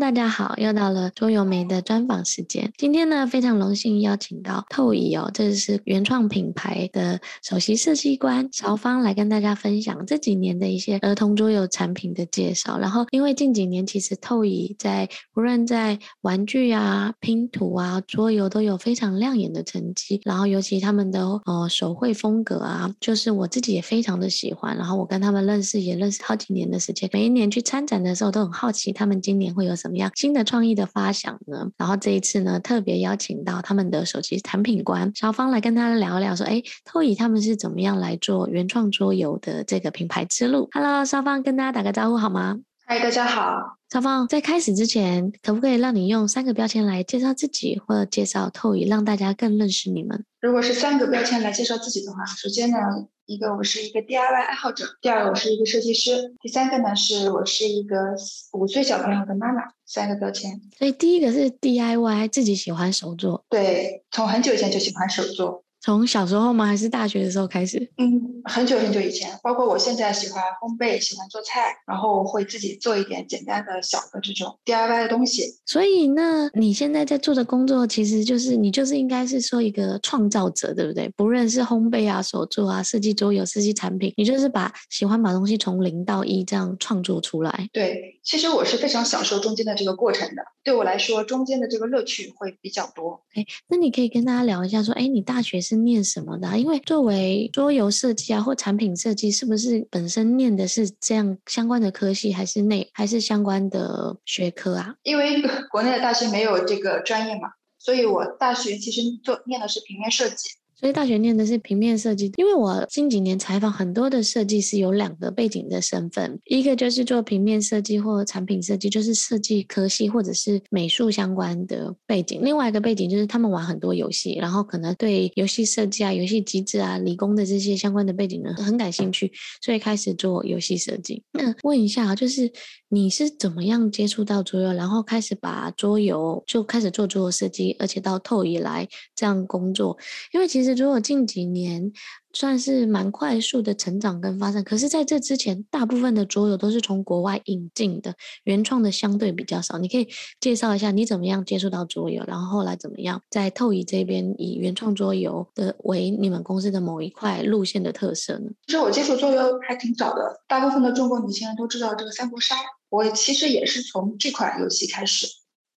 大家好，又到了桌游媒的专访时间。今天呢，非常荣幸邀请到透椅哦，这是原创品牌的首席设计官韶芳来跟大家分享这几年的一些儿童桌游产品的介绍。然后，因为近几年其实透椅在无论在玩具啊、拼图啊、桌游都有非常亮眼的成绩。然后，尤其他们的呃手绘风格啊，就是我自己也非常的喜欢。然后，我跟他们认识也认识好几年的时间，每一年去参展的时候都很好奇他们今年会有。怎么样新的创意的发想呢？然后这一次呢，特别邀请到他们的手机产品官小芳来跟他聊聊，说：“哎，透以他们是怎么样来做原创桌游的这个品牌之路？”Hello，韶芳跟大家打个招呼好吗？嗨，大家好。韶芳在开始之前，可不可以让你用三个标签来介绍自己，或者介绍透宇，让大家更认识你们？如果是三个标签来介绍自己的话，首先呢。一个我是一个 DIY 爱好者，第二个我是一个设计师，第三个呢是我是一个五岁小朋友的妈妈，三个标签。所以第一个是 DIY，自己喜欢手作。对，从很久以前就喜欢手作。从小时候吗？还是大学的时候开始？嗯，很久很久以前，包括我现在喜欢烘焙，喜欢做菜，然后我会自己做一点简单的小的这种 DIY 的东西。所以那，你现在在做的工作，其实就是你就是应该是说一个创造者，对不对？不论是烘焙啊、手作啊、设计桌游、设计产品，你就是把喜欢把东西从零到一这样创作出来。对，其实我是非常享受中间的这个过程的。对我来说，中间的这个乐趣会比较多。哎，那你可以跟大家聊一下，说，哎，你大学是念什么的？因为作为桌游设计啊，或产品设计，是不是本身念的是这样相关的科系，还是内还是相关的学科啊？因为国内的大学没有这个专业嘛，所以我大学其实做念的是平面设计。所以大学念的是平面设计，因为我近几年采访很多的设计师，有两个背景的身份，一个就是做平面设计或产品设计，就是设计科系或者是美术相关的背景；另外一个背景就是他们玩很多游戏，然后可能对游戏设计啊、游戏机制啊、理工的这些相关的背景呢很感兴趣，所以开始做游戏设计。那问一下啊，就是你是怎么样接触到桌游，然后开始把桌游就开始做桌游设计，而且到透以来这样工作？因为其实。如果近几年算是蛮快速的成长跟发展，可是在这之前，大部分的桌游都是从国外引进的，原创的相对比较少。你可以介绍一下你怎么样接触到桌游，然后后来怎么样在透椅这边以原创桌游的为你们公司的某一块路线的特色呢？其实我接触桌游还挺早的，大部分的中国年轻人都知道这个三国杀，我其实也是从这款游戏开始，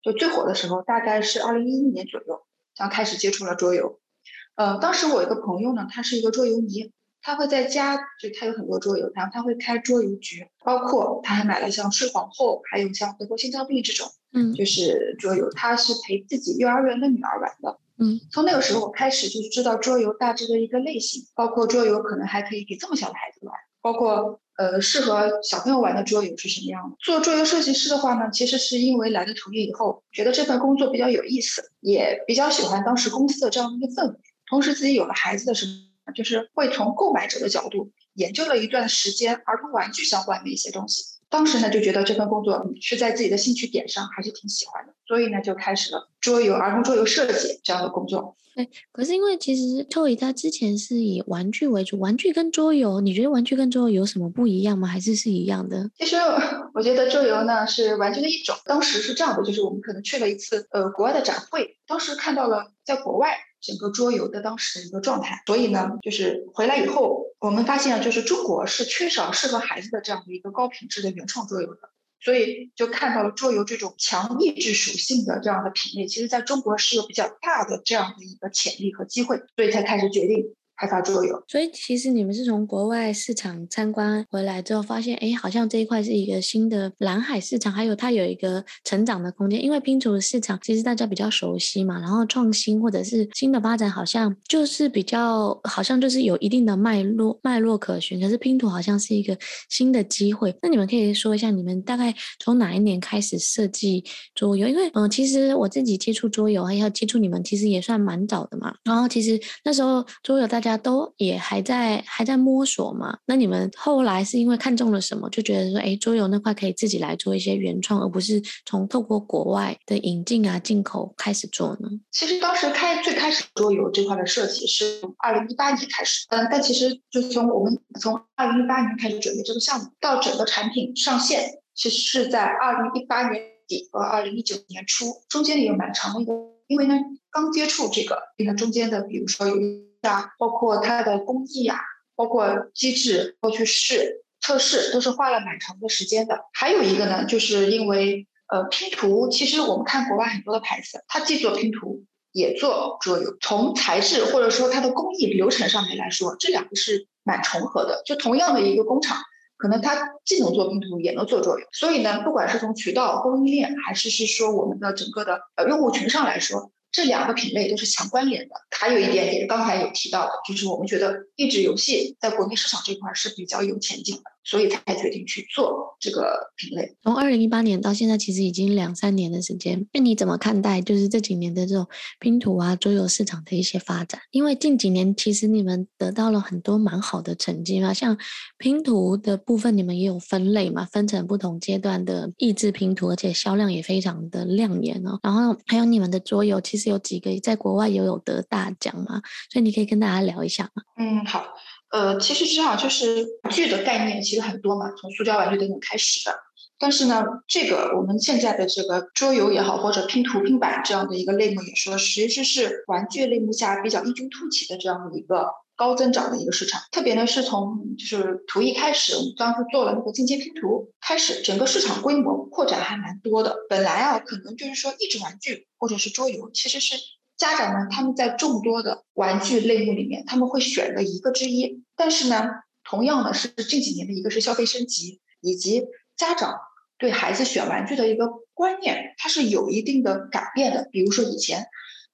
就最火的时候，大概是二零一一年左右，然后开始接触了桌游。呃，当时我一个朋友呢，他是一个桌游迷，他会在家，就他有很多桌游，然后他会开桌游局，包括他还买了像睡皇后，还有像德国心脏病这种，嗯，就是桌游，他是陪自己幼儿园的女儿玩的，嗯，从那个时候我开始就知道桌游大致的一个类型，包括桌游可能还可以给这么小的孩子玩，包括呃适合小朋友玩的桌游是什么样的。做桌游设计师的话呢，其实是因为来了透椅以后，觉得这份工作比较有意思，也比较喜欢当时公司的这样一个氛围。同时，自己有了孩子的时候，就是会从购买者的角度研究了一段时间儿童玩具相关的一些东西。当时呢，就觉得这份工作是在自己的兴趣点上，还是挺喜欢的，所以呢，就开始了桌游、儿童桌游设计这样的工作。对，可是因为其实透椅它之前是以玩具为主，玩具跟桌游，你觉得玩具跟桌游有什么不一样吗？还是是一样的？其实 我觉得桌游呢是玩具的一种。当时是这样的，就是我们可能去了一次呃国外的展会，当时看到了在国外。整个桌游的当时的一个状态，所以呢，就是回来以后，我们发现就是中国是缺少适合孩子的这样的一个高品质的原创桌游的，所以就看到了桌游这种强益智属性的这样的品类，其实在中国是有比较大的这样的一个潜力和机会，所以才开始决定。开发桌游，所以其实你们是从国外市场参观回来之后，发现哎，好像这一块是一个新的蓝海市场，还有它有一个成长的空间。因为拼图市场其实大家比较熟悉嘛，然后创新或者是新的发展，好像就是比较好像就是有一定的脉络脉络可循。可是拼图好像是一个新的机会。那你们可以说一下，你们大概从哪一年开始设计桌游？因为嗯，其实我自己接触桌游还要接触你们，其实也算蛮早的嘛。然后其实那时候桌游大家。大家都也还在还在摸索嘛？那你们后来是因为看中了什么，就觉得说，哎，桌游那块可以自己来做一些原创，而不是从透过国外的引进啊、进口开始做呢？其实当时开最开始桌游这块的设计是从二零一八年开始，嗯，但其实就从我们从二零一八年开始准备这个项目，到整个产品上线，其实是在二零一八年底和二零一九年初中间也有蛮长的一个，因为呢刚接触这个，你看中间的，比如说有啊，包括它的工艺呀、包括机制，包括去试测试，都是花了蛮长的时间的。还有一个呢，就是因为呃拼图，其实我们看国外很多的牌子，它既做拼图也做桌游，从材质或者说它的工艺流程上面来说，这两个是蛮重合的，就同样的一个工厂。可能它既能做拼图，也能做桌游，所以呢，不管是从渠道、供应链，还是是说我们的整个的呃用户群上来说，这两个品类都是强关联的。还有一点也刚才有提到的，就是我们觉得益智游戏在国内市场这块是比较有前景的。所以才决定去做这个品类。从二零一八年到现在，其实已经两三年的时间。那你怎么看待就是这几年的这种拼图啊、桌游市场的一些发展？因为近几年其实你们得到了很多蛮好的成绩嘛，像拼图的部分，你们也有分类嘛，分成不同阶段的益智拼图，而且销量也非常的亮眼哦。然后还有你们的桌游，其实有几个在国外也有得大奖嘛，所以你可以跟大家聊一下嘛？嗯，好。呃，其实这样就是玩具的概念其实很多嘛，从塑胶玩具等等开始的。但是呢，这个我们现在的这个桌游也好，或者拼图拼板这样的一个类目也说，其实是玩具类目下比较异军突起的这样的一个高增长的一个市场。特别呢是从就是图一开始，我们当时做了那个进阶拼图开始，整个市场规模扩展还蛮多的。本来啊，可能就是说益智玩具或者是桌游，其实是。家长呢，他们在众多的玩具类目里面，他们会选择一个之一。但是呢，同样的是近几年的一个是消费升级，以及家长对孩子选玩具的一个观念，它是有一定的改变的。比如说以前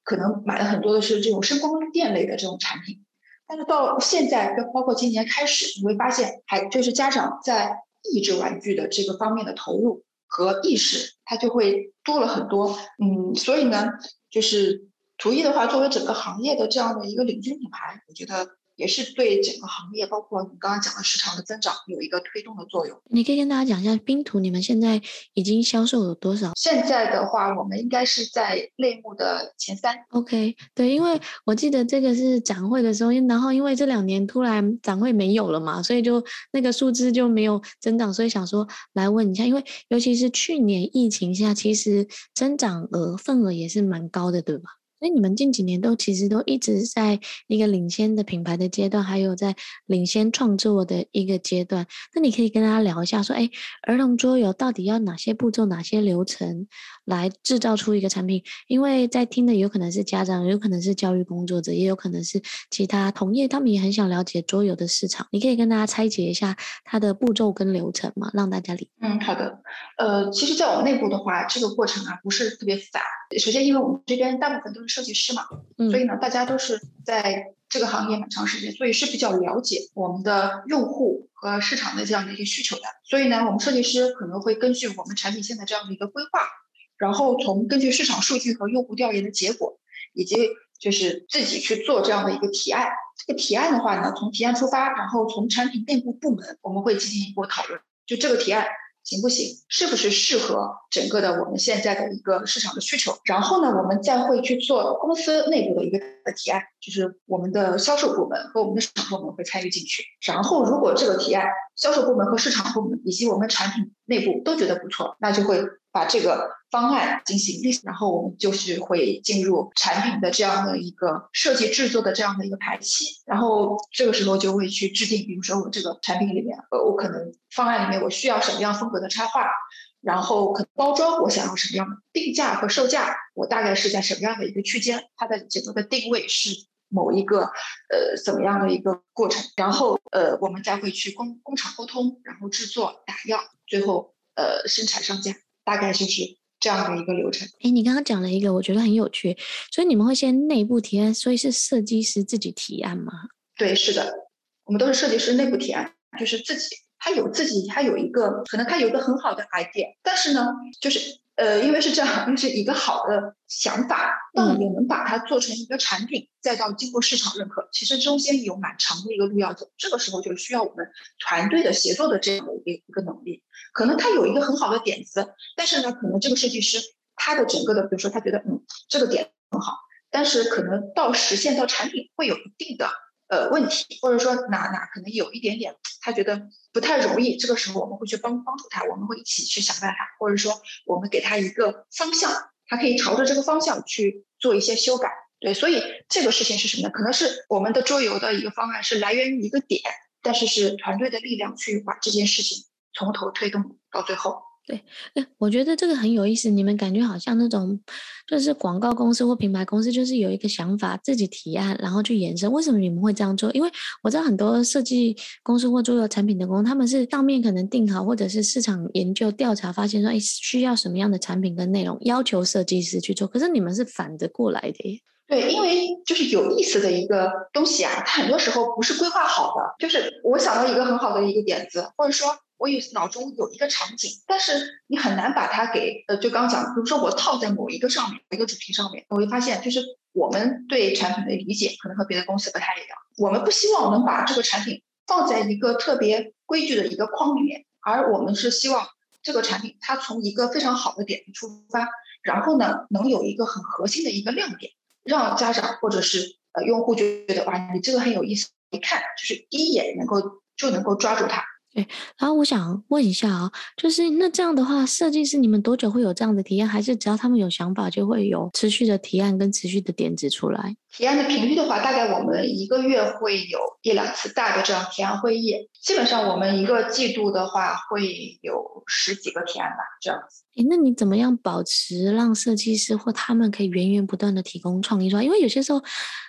可能买了很多的是这种声光电类的这种产品，但是到现在，包括今年开始，你会发现，还就是家长在益智玩具的这个方面的投入和意识，它就会多了很多。嗯，所以呢，就是。图一的话，作为整个行业的这样的一个领军品牌，我觉得也是对整个行业，包括你刚刚讲的市场的增长，有一个推动的作用。你可以跟大家讲一下冰图，你们现在已经销售有多少？现在的话，我们应该是在类目的前三。OK，对，因为我记得这个是展会的时候，然后因为这两年突然展会没有了嘛，所以就那个数字就没有增长，所以想说来问一下，因为尤其是去年疫情下，其实增长额份额也是蛮高的，对吧？所以你们近几年都其实都一直在一个领先的品牌的阶段，还有在领先创作的一个阶段。那你可以跟大家聊一下，说，哎，儿童桌游到底要哪些步骤、哪些流程来制造出一个产品？因为在听的有可能是家长，有可能是教育工作者，也有可能是其他同业，他们也很想了解桌游的市场。你可以跟大家拆解一下它的步骤跟流程吗？让大家理。嗯，好的。呃，其实，在我们内部的话，这个过程啊不是特别复杂。首先，因为我们这边大部分都是设计师嘛，所以呢，大家都是在这个行业蛮长时间，所以是比较了解我们的用户和市场的这样的一个需求的。所以呢，我们设计师可能会根据我们产品线的这样的一个规划，然后从根据市场数据和用户调研的结果，以及就是自己去做这样的一个提案。这个提案的话呢，从提案出发，然后从产品内部部门，我们会进行一波讨论，就这个提案。行不行？是不是适合整个的我们现在的一个市场的需求？然后呢，我们再会去做公司内部的一个提案，就是我们的销售部门和我们的市场部门会参与进去。然后，如果这个提案销售部门和市场部门以及我们产品内部都觉得不错，那就会。把这个方案进行，然后我们就是会进入产品的这样的一个设计制作的这样的一个排期，然后这个时候就会去制定，比如说我这个产品里面，呃，我可能方案里面我需要什么样风格的插画，然后可能包装我想要什么样的定价和售价，我大概是在什么样的一个区间，它的整个的定位是某一个呃怎么样的一个过程，然后呃我们再会去工工厂沟通，然后制作打样，最后呃生产上架。大概就是这样的一个流程。哎，你刚刚讲了一个，我觉得很有趣。所以你们会先内部提案，所以是设计师自己提案吗？对，是的，我们都是设计师内部提案，就是自己，他有自己，他有一个，可能他有一个很好的 idea，但是呢，就是。呃，因为是这样，就是一个好的想法，到底能把它做成一个产品，再到经过市场认可，其实中间有蛮长的一个路要走。这个时候就需要我们团队的协作的这样的一个一个能力。可能他有一个很好的点子，但是呢，可能这个设计师他的整个的，比如说他觉得嗯这个点很好，但是可能到实现到产品会有一定的呃问题，或者说哪哪可能有一点点他觉得不太容易，这个时候我们会去帮帮助他，我们会一起去想办法，或者说我们给他一个方向，他可以朝着这个方向去做一些修改。对，所以这个事情是什么呢？可能是我们的桌游的一个方案是来源于一个点，但是是团队的力量去把这件事情从头推动到最后。对，哎，我觉得这个很有意思。你们感觉好像那种，就是广告公司或品牌公司，就是有一个想法，自己提案，然后去延伸。为什么你们会这样做？因为我知道很多设计公司或桌游产品的公司，他们是上面可能定好，或者是市场研究调查发现说，哎，需要什么样的产品跟内容，要求设计师去做。可是你们是反着过来的耶。对，因为就是有意思的一个东西啊，它很多时候不是规划好的。就是我想到一个很好的一个点子，或者说。我有脑中有一个场景，但是你很难把它给呃，就刚讲，比如说我套在某一个上面，一个主题上面，我会发现，就是我们对产品的理解可能和别的公司不太一样。我们不希望能把这个产品放在一个特别规矩的一个框里面，而我们是希望这个产品它从一个非常好的点出发，然后呢，能有一个很核心的一个亮点，让家长或者是呃用户觉得哇，你这个很有意思，一看就是第一眼能够就能够抓住它。对，然后我想问一下啊，就是那这样的话，设计师你们多久会有这样的提案？还是只要他们有想法，就会有持续的提案跟持续的点子出来？提案的频率的话，大概我们一个月会有一两次大的这样提案会议。基本上我们一个季度的话会有十几个提案吧，这样子。诶，那你怎么样保持让设计师或他们可以源源不断的提供创意出来？因为有些时候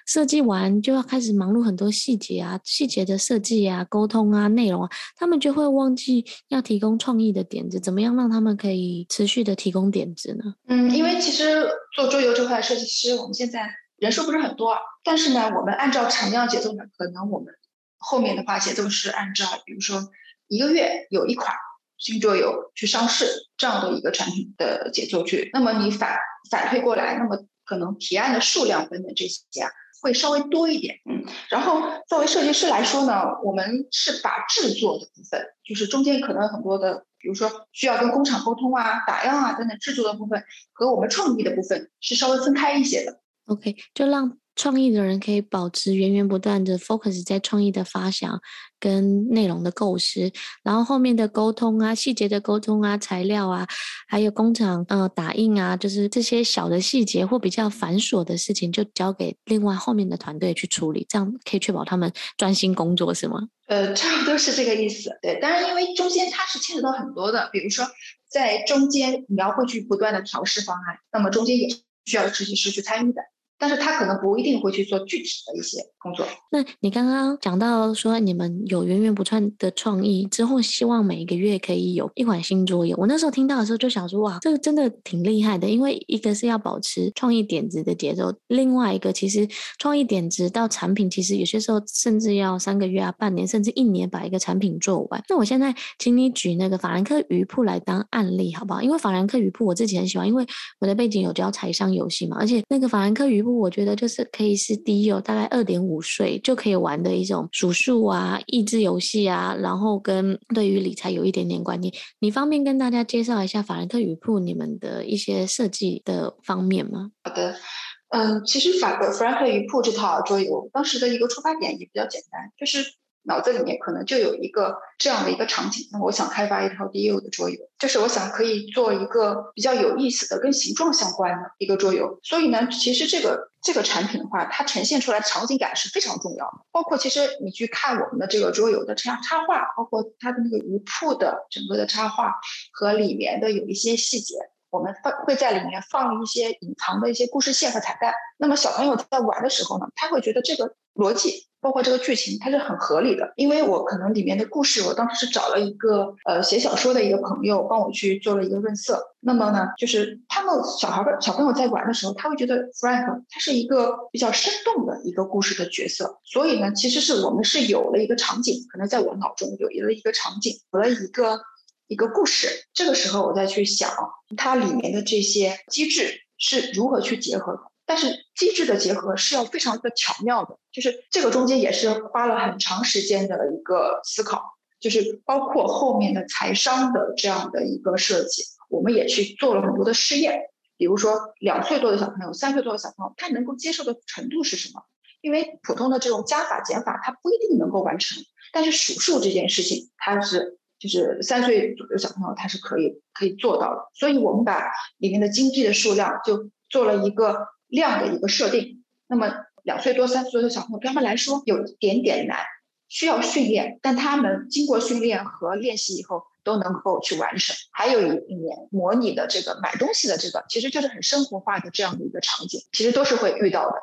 设计完就要开始忙碌很多细节啊，细节的设计啊、沟通啊、内容啊，他们就会忘记要提供创意的点子。怎么样让他们可以持续的提供点子呢？嗯，因为其实做桌游这块设计师，我们现在。人数不是很多，但是呢，我们按照产量节奏呢，可能我们后面的话节奏是按照，比如说一个月有一款新桌游去上市这样的一个产品的节奏去。那么你反反推过来，那么可能提案的数量等等这些啊，会稍微多一点。嗯，然后作为设计师来说呢，我们是把制作的部分，就是中间可能很多的，比如说需要跟工厂沟通啊、打样啊等等制作的部分，和我们创意的部分是稍微分开一些的。OK，就让创意的人可以保持源源不断的 focus 在创意的发想跟内容的构思，然后后面的沟通啊、细节的沟通啊、材料啊，还有工厂呃打印啊，就是这些小的细节或比较繁琐的事情，就交给另外后面的团队去处理，这样可以确保他们专心工作，是吗？呃，差不多是这个意思。对，当然因为中间它是牵扯到很多的，比如说在中间你要会去不断的调试方案，那么中间也是需要设计师去参与的。但是他可能不一定会去做具体的一些工作。那你刚刚讲到说你们有源源不断的创意之后，希望每一个月可以有一款新桌游。我那时候听到的时候就想说，哇，这个真的挺厉害的。因为一个是要保持创意点子的节奏，另外一个其实创意点子到产品，其实有些时候甚至要三个月啊、半年甚至一年把一个产品做完。那我现在请你举那个法兰克鱼铺来当案例好不好？因为法兰克鱼铺我自己很喜欢，因为我的背景有教财商游戏嘛，而且那个法兰克鱼我觉得就是可以是低幼，大概二点五岁就可以玩的一种数数啊、益智游戏啊，然后跟对于理财有一点点观念。你方便跟大家介绍一下法兰克语铺你们的一些设计的方面吗？好的，嗯，其实法国法兰克鱼铺这套桌游，当时的一个出发点也比较简单，就是。脑子里面可能就有一个这样的一个场景，那我想开发一套 DAO 的桌游，就是我想可以做一个比较有意思的跟形状相关的一个桌游。所以呢，其实这个这个产品的话，它呈现出来的场景感是非常重要的。包括其实你去看我们的这个桌游的插插画，包括它的那个鱼铺的整个的插画和里面的有一些细节，我们放会在里面放一些隐藏的一些故事线和彩蛋。那么小朋友在玩的时候呢，他会觉得这个逻辑。包括这个剧情，它是很合理的，因为我可能里面的故事，我当时是找了一个呃写小说的一个朋友帮我去做了一个润色。那么呢，就是他们小孩的小朋友在玩的时候，他会觉得 Frank 他是一个比较生动的一个故事的角色。所以呢，其实是我们是有了一个场景，可能在我脑中有了一个场景，有了一个一个故事。这个时候我再去想它里面的这些机制是如何去结合的。但是机制的结合是要非常的巧妙的，就是这个中间也是花了很长时间的一个思考，就是包括后面的财商的这样的一个设计，我们也去做了很多的试验，比如说两岁多的小朋友、三岁多的小朋友，他能够接受的程度是什么？因为普通的这种加法减法，它不一定能够完成，但是数数这件事情，它是就是三岁左右小朋友他是可以可以做到的。所以我们把里面的金币的数量就做了一个量的一个设定。那么两岁多三岁多的小朋友对他们来说有一点点难，需要训练，但他们经过训练和练习以后都能够去完成。还有一一年模拟的这个买东西的这个，其实就是很生活化的这样的一个场景，其实都是会遇到的。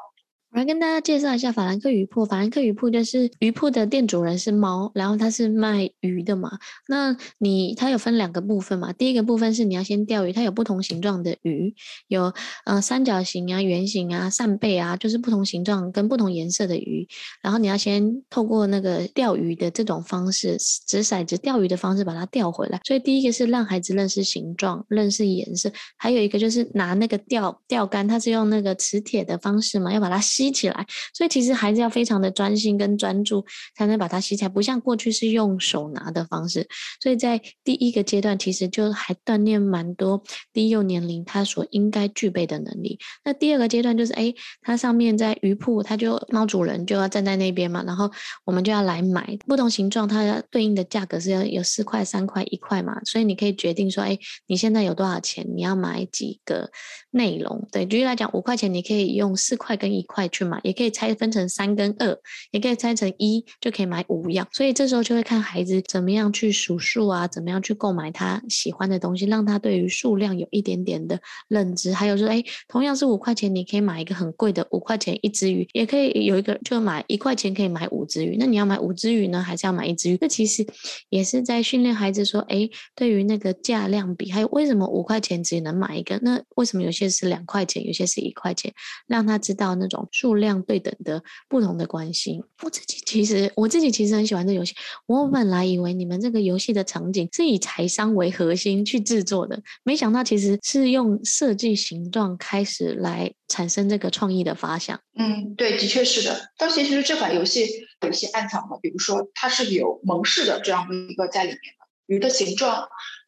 我来跟大家介绍一下法兰克鱼铺。法兰克鱼铺就是鱼铺的店主人是猫，然后他是卖鱼的嘛。那你它有分两个部分嘛？第一个部分是你要先钓鱼，它有不同形状的鱼，有呃三角形啊、圆形啊、扇贝啊，就是不同形状跟不同颜色的鱼。然后你要先透过那个钓鱼的这种方式，掷骰子钓鱼的方式把它钓回来。所以第一个是让孩子认识形状、认识颜色，还有一个就是拿那个钓钓竿，它是用那个磁铁的方式嘛，要把它吸。吸起来，所以其实孩子要非常的专心跟专注，才能把它吸起来，不像过去是用手拿的方式。所以在第一个阶段，其实就还锻炼蛮多低幼年龄他所应该具备的能力。那第二个阶段就是，哎，它上面在鱼铺，它就猫主人就要站在那边嘛，然后我们就要来买不同形状，它对应的价格是要有四块、三块、一块嘛，所以你可以决定说，哎，你现在有多少钱，你要买几个内容。对，举例来讲，五块钱你可以用四块跟一块。去买，也可以拆分成三跟二，也可以拆成一，就可以买五样。所以这时候就会看孩子怎么样去数数啊，怎么样去购买他喜欢的东西，让他对于数量有一点点的认知。还有说，哎，同样是五块钱，你可以买一个很贵的五块钱一只鱼，也可以有一个就买一块钱可以买五只鱼。那你要买五只鱼呢，还是要买一只鱼？那其实也是在训练孩子说，哎，对于那个价量比，还有为什么五块钱只能买一个？那为什么有些是两块钱，有些是一块钱？让他知道那种。数量对等的不同的关系，我自己其实我自己其实很喜欢这游戏。我本来以为你们这个游戏的场景是以财商为核心去制作的，没想到其实是用设计形状开始来产生这个创意的发想。嗯，对，的确是的。但其实这款游戏有一些暗藏的，比如说它是有蒙氏的这样的一个在里面的鱼的形状、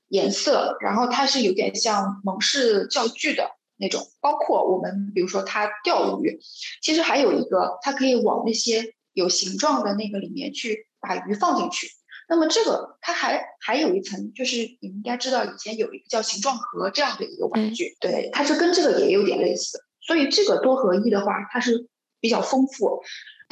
颜色，然后它是有点像蒙氏教具的。那种包括我们，比如说他钓鱼，其实还有一个，它可以往那些有形状的那个里面去把鱼放进去。那么这个它还还有一层，就是你们应该知道，以前有一个叫形状盒这样的一个玩具，对，它是跟这个也有点类似。所以这个多合一的话，它是比较丰富。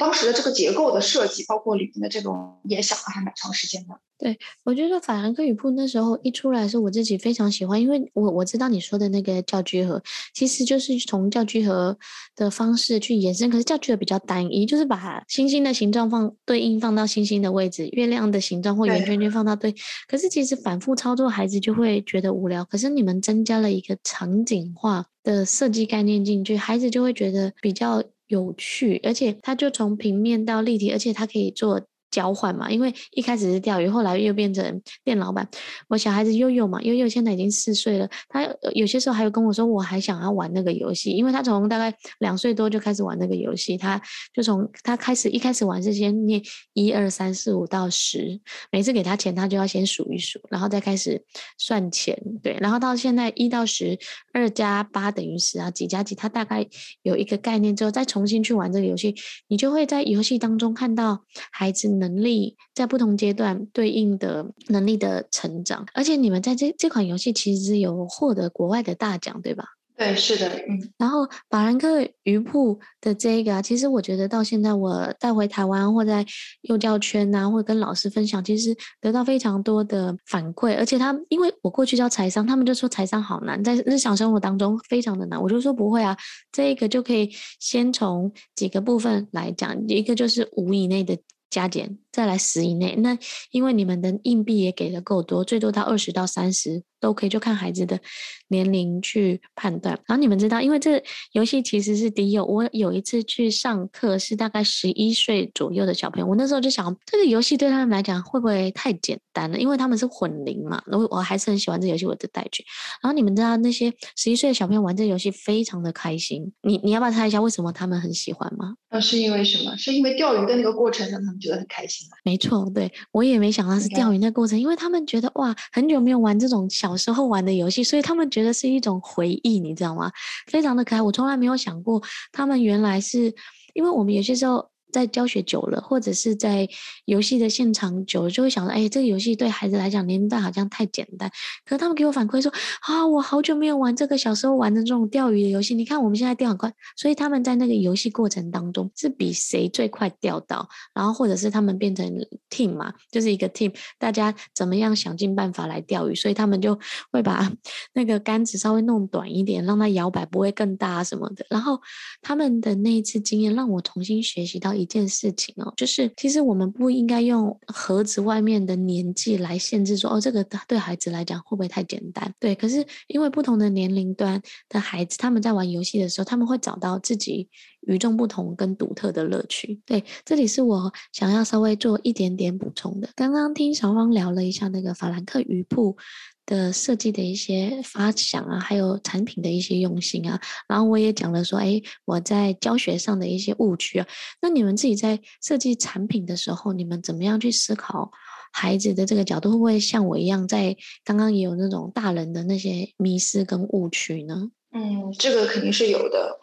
当时的这个结构的设计，包括里面的这种，也想了还蛮长时间的。对，我觉得法兰克语铺那时候一出来的时候，我自己非常喜欢，因为我我知道你说的那个教具盒，其实就是从教具盒的方式去延伸，可是教具盒比较单一，就是把星星的形状放对应放到星星的位置，月亮的形状或圆圈圈放到对，对，可是其实反复操作，孩子就会觉得无聊。可是你们增加了一个场景化的设计概念进去，孩子就会觉得比较。有趣，而且它就从平面到立体，而且它可以做。交换嘛，因为一开始是钓鱼，后来又变成店老板。我小孩子悠悠嘛，悠悠现在已经四岁了，他有些时候还有跟我说，我还想要玩那个游戏，因为他从大概两岁多就开始玩那个游戏，他就从他开始一开始玩是先念一二三四五到十，每次给他钱，他就要先数一数，然后再开始算钱，对，然后到现在一到十，二加八等于十啊，几加几，他大概有一个概念之后，再重新去玩这个游戏，你就会在游戏当中看到孩子。能力在不同阶段对应的能力的成长，而且你们在这这款游戏其实有获得国外的大奖，对吧？对，是的，嗯。然后法兰克鱼铺的这个啊，其实我觉得到现在我带回台湾或在幼教圈啊，或跟老师分享，其实得到非常多的反馈。而且他因为我过去教财商，他们就说财商好难，在日常生活当中非常的难。我就说不会啊，这个就可以先从几个部分来讲，一个就是五以内的。加减。再来十以内，那因为你们的硬币也给的够多，最多到二十到三十。都可以，就看孩子的年龄去判断。然后你们知道，因为这游戏其实是低幼。我有一次去上课，是大概十一岁左右的小朋友。我那时候就想，这个游戏对他们来讲会不会太简单了？因为他们是混龄嘛。我我还是很喜欢这游戏，我就带去。然后你们知道，那些十一岁的小朋友玩这游戏非常的开心。你你要不要猜一下为什么他们很喜欢吗？那是因为什么？是因为钓鱼的那个过程让他们觉得很开心吗？没错，对，我也没想到是钓鱼那过程，因为他们觉得哇，很久没有玩这种。小时候玩的游戏，所以他们觉得是一种回忆，你知道吗？非常的可爱。我从来没有想过，他们原来是因为我们有些时候。在教学久了，或者是在游戏的现场久了，就会想说：哎，这个游戏对孩子来讲年龄段好像太简单。可是他们给我反馈说：啊，我好久没有玩这个小时候玩的这种钓鱼的游戏。你看我们现在钓很快，所以他们在那个游戏过程当中是比谁最快钓到。然后或者是他们变成 team 嘛，就是一个 team，大家怎么样想尽办法来钓鱼，所以他们就会把 那个杆子稍微弄短一点，让它摇摆不会更大什么的。然后他们的那一次经验让我重新学习到。一件事情哦，就是其实我们不应该用盒子外面的年纪来限制说，哦，这个对孩子来讲会不会太简单？对，可是因为不同的年龄段的孩子，他们在玩游戏的时候，他们会找到自己与众不同跟独特的乐趣。对，这里是我想要稍微做一点点补充的。刚刚听小芳聊了一下那个法兰克鱼铺。的设计的一些发想啊，还有产品的一些用心啊，然后我也讲了说，哎，我在教学上的一些误区啊。那你们自己在设计产品的时候，你们怎么样去思考孩子的这个角度？会不会像我一样，在刚刚也有那种大人的那些迷失跟误区呢？嗯，这个肯定是有的，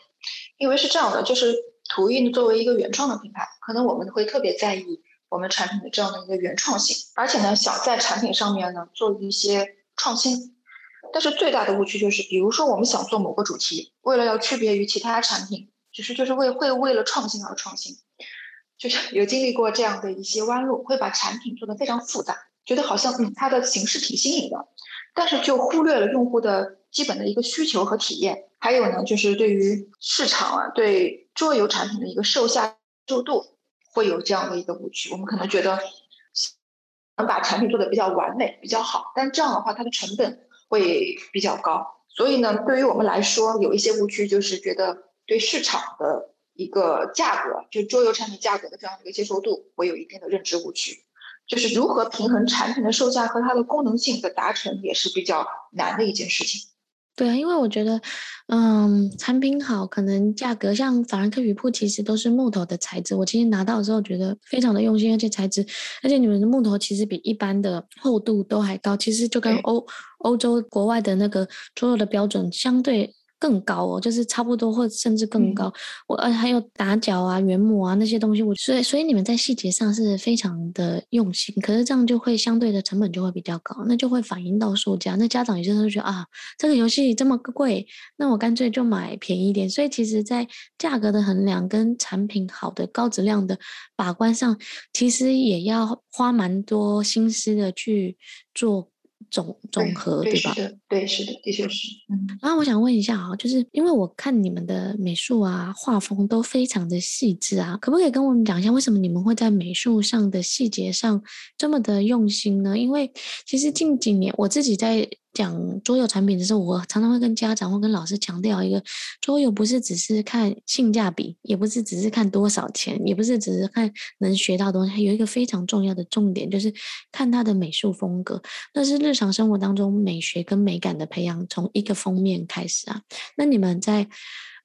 因为是这样的，就是图印作为一个原创的品牌，可能我们会特别在意我们产品的这样的一个原创性，而且呢，想在产品上面呢做一些。创新，但是最大的误区就是，比如说我们想做某个主题，为了要区别于其他产品，其实就是为会为了创新而创新，就是 有经历过这样的一些弯路，会把产品做得非常复杂，觉得好像嗯它的形式挺新颖的，但是就忽略了用户的基本的一个需求和体验，还有呢就是对于市场啊，对桌游产品的一个受下受度会有这样的一个误区，我们可能觉得。能把产品做得比较完美、比较好，但这样的话，它的成本会比较高。所以呢，对于我们来说，有一些误区，就是觉得对市场的一个价格，就桌游产品价格的这样的一个接受度，我有一定的认知误区。就是如何平衡产品的售价和它的功能性的达成，也是比较难的一件事情。对啊，因为我觉得，嗯，产品好，可能价格像法兰克鱼铺，其实都是木头的材质。我今天拿到的时候，觉得非常的用心，而且材质，而且你们的木头其实比一般的厚度都还高，其实就跟欧欧洲国外的那个所有的标准相对。更高哦，就是差不多或甚至更高。嗯、我呃还有打脚啊、原模啊那些东西，我所以所以你们在细节上是非常的用心，可是这样就会相对的成本就会比较高，那就会反映到售价。那家长有些时候觉得啊，这个游戏这么贵，那我干脆就买便宜一点。所以其实，在价格的衡量跟产品好的高质量的把关上，其实也要花蛮多心思的去做。总总和对，对吧？对，是的，的确是。嗯，然后我想问一下啊，就是因为我看你们的美术啊、画风都非常的细致啊，可不可以跟我们讲一下，为什么你们会在美术上的细节上这么的用心呢？因为其实近几年我自己在。讲桌游产品的时候，我常常会跟家长或跟老师强调一个，桌游不是只是看性价比，也不是只是看多少钱，也不是只是看能学到东西，有一个非常重要的重点就是看它的美术风格，那是日常生活当中美学跟美感的培养，从一个封面开始啊。那你们在？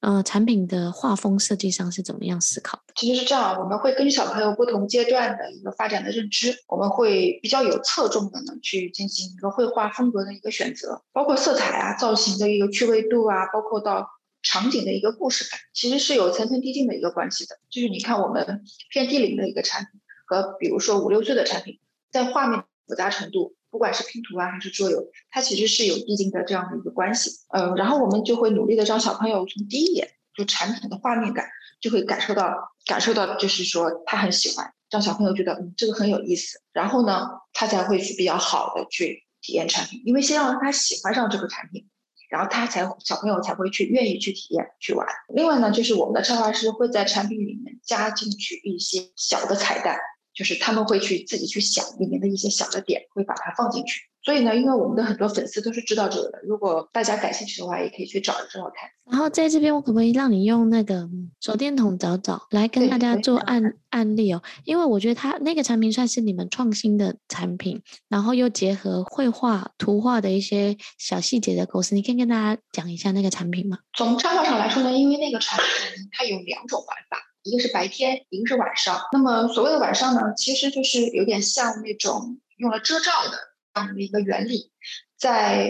呃，产品的画风设计上是怎么样思考的？其实是这样，我们会根据小朋友不同阶段的一个发展的认知，我们会比较有侧重的呢去进行一个绘画风格的一个选择，包括色彩啊、造型的一个趣味度啊，包括到场景的一个故事感，其实是有层层递进的一个关系的。就是你看我们偏低龄的一个产品和比如说五六岁的产品，在画面复杂程度。不管是拼图啊还是桌游，它其实是有递进的这样的一个关系。嗯，然后我们就会努力的让小朋友从第一眼就产品的画面感就会感受到，感受到就是说他很喜欢，让小朋友觉得嗯这个很有意思，然后呢他才会去比较好的去体验产品，因为先让他喜欢上这个产品，然后他才小朋友才会去愿意去体验去玩。另外呢，就是我们的策划师会在产品里面加进去一些小的彩蛋。就是他们会去自己去想里面的一些小的点，会把它放进去。所以呢，因为我们的很多粉丝都是知道这个的，如果大家感兴趣的话，也可以去找一找看。然后在这边，我可不可以让你用那个手电筒找找，来跟大家做案案例哦？因为我觉得它那个产品算是你们创新的产品，然后又结合绘画、图画的一些小细节的构思，你可以跟大家讲一下那个产品吗？从插画上来说呢，因为那个产品它有两种玩法。一个是白天，一个是晚上。那么所谓的晚上呢，其实就是有点像那种用了遮罩的这样的一个原理，在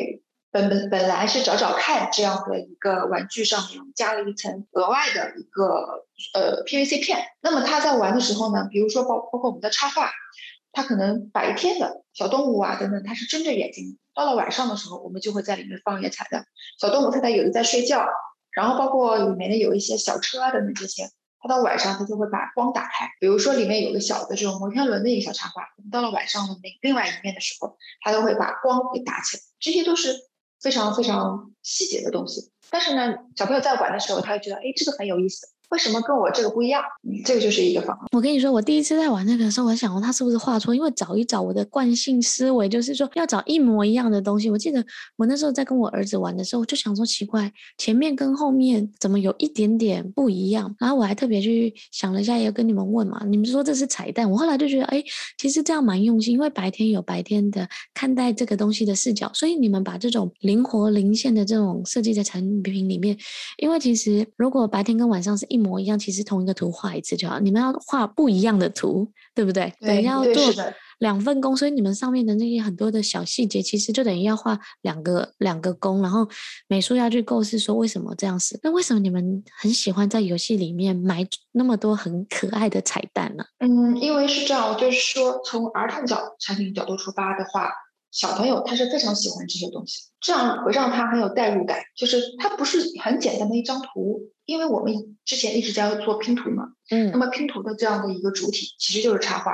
本本本来是找找看这样的一个玩具上面加了一层额外的一个呃 PVC 片，那么他在玩的时候呢，比如说包包括我们的插画，他可能白天的小动物啊等等，它是睁着眼睛，到了晚上的时候，我们就会在里面放一些彩蛋，小动物它在有的在睡觉，然后包括里面的有一些小车啊等等这些。到晚上，它就会把光打开。比如说，里面有个小的这种摩天轮的一个小插画，到了晚上的那另外一面的时候，它都会把光给打起来。这些都是非常非常细节的东西。但是呢，小朋友在玩的时候，他会觉得，哎，这个很有意思。为什么跟我这个不一样？这个就是一个方法。我跟你说，我第一次在玩那个的时候，我想，他是不是画错？因为找一找，我的惯性思维就是说要找一模一样的东西。我记得我那时候在跟我儿子玩的时候，我就想说奇怪，前面跟后面怎么有一点点不一样？然后我还特别去想了一下，也跟你们问嘛。你们说这是彩蛋，我后来就觉得，哎，其实这样蛮用心，因为白天有白天的看待这个东西的视角，所以你们把这种灵活灵现的这种设计在产品里面。因为其实如果白天跟晚上是一模模一样，其实同一个图画一次就好，你们要画不一样的图，对不对？对，要做两份工，所以你们上面的那些很多的小细节，其实就等于要画两个两个工，然后美术要去构思说为什么这样子。那为什么你们很喜欢在游戏里面埋那么多很可爱的彩蛋呢？嗯，因为是这样，就是说从儿童角产品角度出发的话，小朋友他是非常喜欢这些东西，这样会让他很有代入感，就是它不是很简单的一张图。因为我们之前一直在做拼图嘛，嗯，那么拼图的这样的一个主体其实就是插画，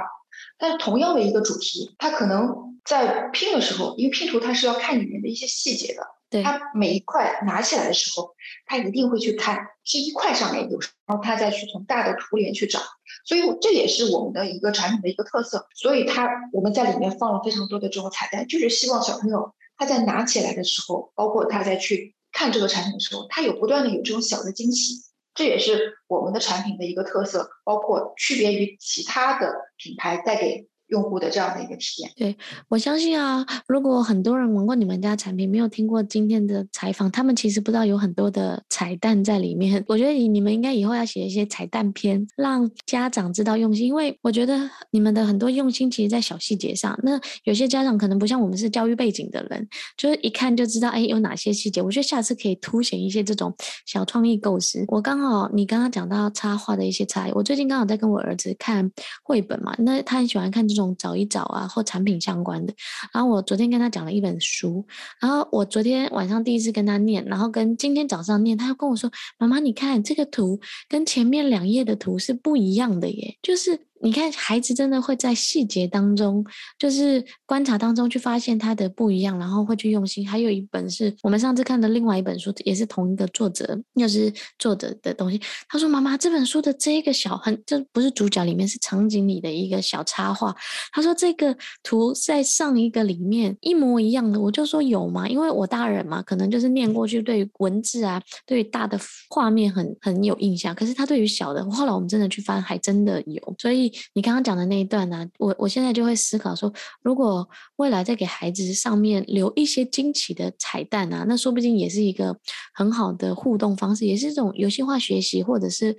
但是同样的一个主题，它可能在拼的时候，因为拼图它是要看里面的一些细节的，对，它每一块拿起来的时候，它一定会去看这一块上面有什么，然后它再去从大的图联去找，所以这也是我们的一个产品的一个特色，所以它我们在里面放了非常多的这种彩蛋，就是希望小朋友他在拿起来的时候，包括他在去。看这个产品的时候，他有不断的有这种小的惊喜，这也是我们的产品的一个特色，包括区别于其他的品牌带给用户的这样的一个体验。对，我相信啊，如果很多人玩过你们家产品，没有听过今天的采访，他们其实不知道有很多的彩蛋在里面。我觉得你你们应该以后要写一些彩蛋片，让家长知道用心，因为我觉得你们的很多用心其实，在小细节上。那有些家长可能不像我们是教育背景的人，就是一看就知道，哎，有哪些细节。我觉得下次可以凸显一些这种小创意构思。我刚好你刚刚讲到插画的一些差异，我最近刚好在跟我儿子看绘本嘛，那他很喜欢看这种。找一找啊，或产品相关的。然后我昨天跟他讲了一本书，然后我昨天晚上第一次跟他念，然后跟今天早上念，他又跟我说：“妈妈，你看这个图跟前面两页的图是不一样的耶。”就是。你看，孩子真的会在细节当中，就是观察当中去发现他的不一样，然后会去用心。还有一本是我们上次看的另外一本书，也是同一个作者，又是作者的东西。他说：“妈妈，这本书的这个小很，这不是主角里面，是场景里的一个小插画。”他说：“这个图在上一个里面一模一样的。”我就说：“有吗？因为我大人嘛，可能就是念过去，对文字啊，对大的画面很很有印象。可是他对于小的，后来我们真的去翻，还真的有。所以。你刚刚讲的那一段呢、啊，我我现在就会思考说，如果未来再给孩子上面留一些惊奇的彩蛋啊，那说不定也是一个很好的互动方式，也是一种游戏化学习，或者是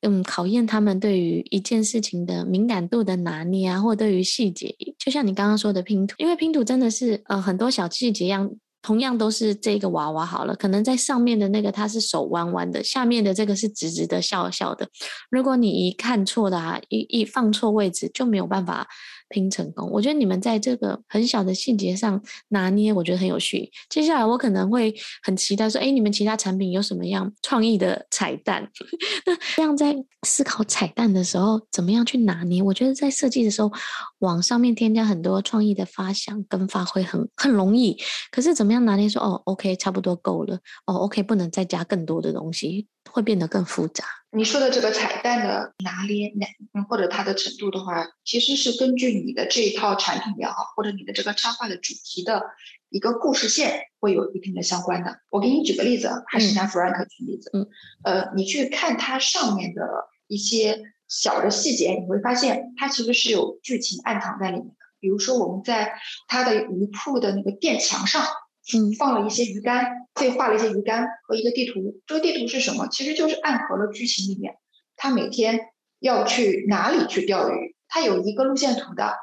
嗯考验他们对于一件事情的敏感度的拿捏啊，或对于细节，就像你刚刚说的拼图，因为拼图真的是呃很多小细节一样。同样都是这个娃娃好了，可能在上面的那个它是手弯弯的，下面的这个是直直的、笑笑的。如果你一看错的啊，一一放错位置，就没有办法。拼成功，我觉得你们在这个很小的细节上拿捏，我觉得很有趣。接下来我可能会很期待说，哎，你们其他产品有什么样创意的彩蛋？那这样在思考彩蛋的时候，怎么样去拿捏？我觉得在设计的时候，往上面添加很多创意的发想跟发挥很很容易。可是怎么样拿捏说，哦，OK，差不多够了，哦，OK，不能再加更多的东西，会变得更复杂。你说的这个彩蛋的拿捏，难或者它的程度的话，其实是根据你的这一套产品也好，或者你的这个插画的主题的一个故事线，会有一定的相关的。我给你举个例子，还是拿 Frank 举例子，嗯，呃，你去看它上面的一些小的细节，你会发现它其实是有剧情暗藏在里面的。比如说我们在它的鱼铺的那个电墙上。嗯，放了一些鱼竿，自己画了一些鱼竿和一个地图。这个地图是什么？其实就是暗合了剧情里面，他每天要去哪里去钓鱼，他有一个路线图的。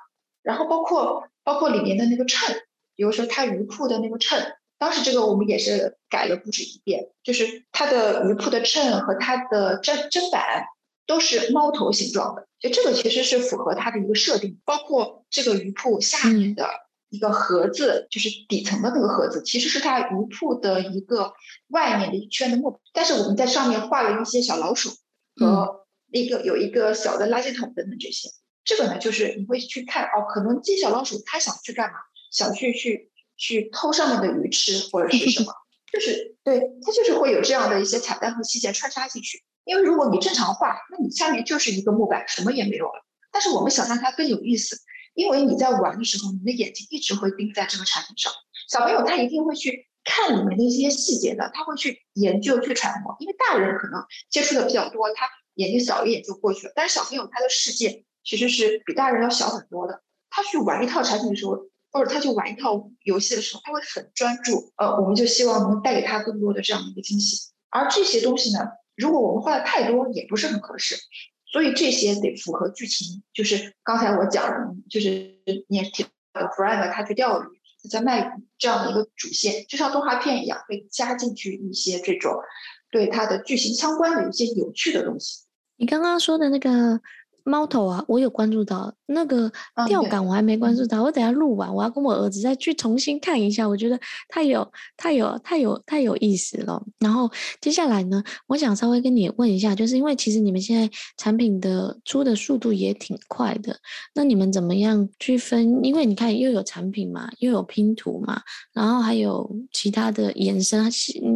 然后包括包括里面的那个秤，比如说他鱼铺的那个秤，当时这个我们也是改了不止一遍，就是他的鱼铺的秤和他的砧砧板都是猫头形状的，就这个其实是符合它的一个设定，包括这个鱼铺下面的一个盒子，就是底层的那个盒子，其实是它鱼铺的一个外面的一圈的木板，但是我们在上面画了一些小老鼠和一个有一个小的垃圾桶等等这些，这个呢就是你会去看哦，可能这些小老鼠它想去干嘛？想去去。去偷上面的鱼吃或者是什么，就是对，它就是会有这样的一些彩蛋和细节穿插进去。因为如果你正常画，那你下面就是一个木板，什么也没有了。但是我们想让它更有意思，因为你在玩的时候，你的眼睛一直会盯在这个产品上。小朋友他一定会去看里面的一些细节的，他会去研究去揣摩。因为大人可能接触的比较多，他眼睛扫一眼就过去了。但是小朋友他的世界其实是比大人要小很多的。他去玩一套产品的时候。或者他去玩一套游戏的时候，他会很专注。呃，我们就希望能带给他更多的这样的一个惊喜。而这些东西呢，如果我们画的太多，也不是很合适。所以这些得符合剧情。就是刚才我讲的，就是你也提到的 Frank 他去钓鱼，他在卖鱼这样的一个主线，就像动画片一样，会加进去一些这种对它的剧情相关的一些有趣的东西。你刚刚说的那个。猫头啊，我有关注到那个调感，我还没关注到。嗯、我等下录完，我要跟我儿子再去重新看一下。我觉得太有、太有、太有、太有意思了。然后接下来呢，我想稍微跟你问一下，就是因为其实你们现在产品的出的速度也挺快的，那你们怎么样区分？因为你看又有产品嘛，又有拼图嘛，然后还有其他的延伸。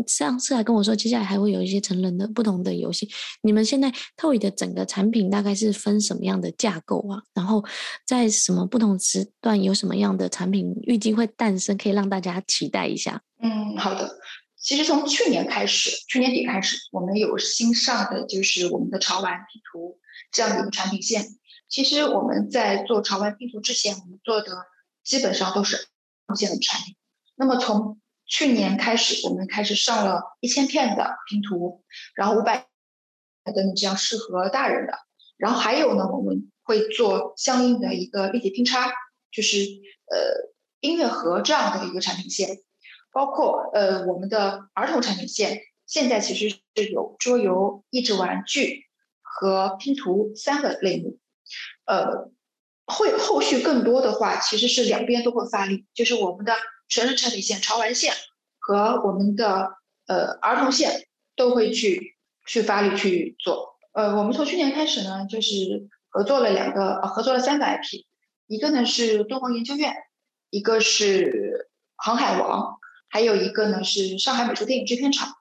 上次还跟我说，接下来还会有一些成人的不同的游戏。你们现在 TOYY 的整个产品大概是分？什么样的架构啊？然后在什么不同时段有什么样的产品预计会诞生，可以让大家期待一下？嗯，好的。其实从去年开始，去年底开始，我们有新上的就是我们的潮玩拼图这样的一个产品线。其实我们在做潮玩拼图之前，我们做的基本上都是儿童线的产品。那么从去年开始，我们开始上了一千片的拼图，然后五百的这样适合大人的。然后还有呢，我们会做相应的一个立体拼插，就是呃音乐盒这样的一个产品线，包括呃我们的儿童产品线，现在其实是有桌游、益智玩具和拼图三个类目，呃会后续更多的话，其实是两边都会发力，就是我们的成人产品线潮玩线和我们的呃儿童线都会去去发力去做。呃，我们从去年开始呢，就是合作了两个，呃，合作了三个 IP，一个呢是敦煌研究院，一个是航海王，还有一个呢是上海美术电影制片厂。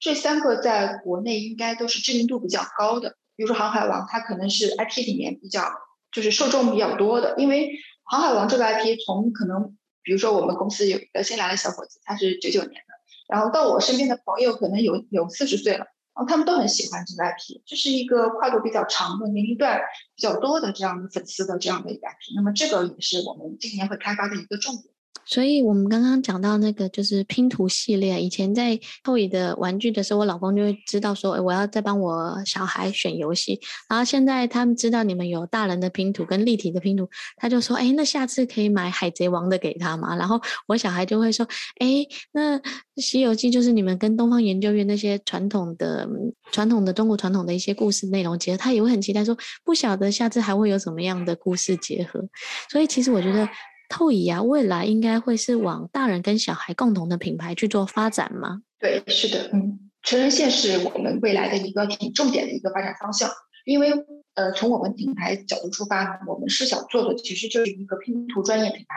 这三个在国内应该都是知名度比较高的。比如说航海王，它可能是 IP 里面比较就是受众比较多的，因为航海王这个 IP 从可能，比如说我们公司有一个新来的小伙子，他是九九年的，然后到我身边的朋友可能有有四十岁了。然后他们都很喜欢这个 IP，这是一个跨度比较长的年龄段比较多的这样的粉丝的这样的一个 IP，那么这个也是我们今年会开发的一个重点。所以我们刚刚讲到那个就是拼图系列，以前在 TOYY 的玩具的时候，我老公就会知道说，诶，我要再帮我小孩选游戏。然后现在他们知道你们有大人的拼图跟立体的拼图，他就说，诶，那下次可以买海贼王的给他吗？然后我小孩就会说，诶，那西游记就是你们跟东方研究院那些传统的、传统的中国传统的一些故事内容结合，他也会很期待说，不晓得下次还会有什么样的故事结合。所以其实我觉得。透仪啊，未来应该会是往大人跟小孩共同的品牌去做发展吗？对，是的，嗯，成人线是我们未来的一个挺重点的一个发展方向。因为呃，从我们品牌角度出发，我们是想做的其实就是一个拼图专业品牌。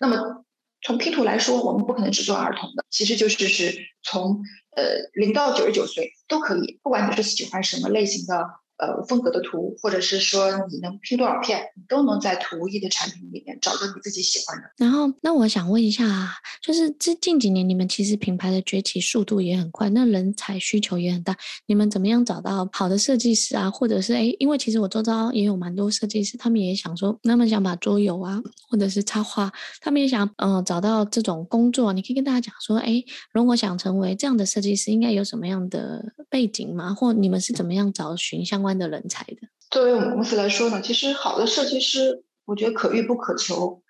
那么从拼图来说，我们不可能只做儿童的，其实就是是从呃零到九十九岁都可以，不管你是喜欢什么类型的。呃，风格的图，或者是说你能拼多少片，你都能在图一的产品里面找到你自己喜欢的。然后，那我想问一下，就是这近几年你们其实品牌的崛起速度也很快，那人才需求也很大，你们怎么样找到好的设计师啊？或者是诶，因为其实我周遭也有蛮多设计师，他们也想说，他们想把桌游啊，或者是插画，他们也想嗯、呃、找到这种工作。你可以跟大家讲说，诶，如果想成为这样的设计师，应该有什么样的背景吗？或你们是怎么样找寻相关的人才的。作为我们公司来说呢，其实好的设计师，我觉得可遇不可求。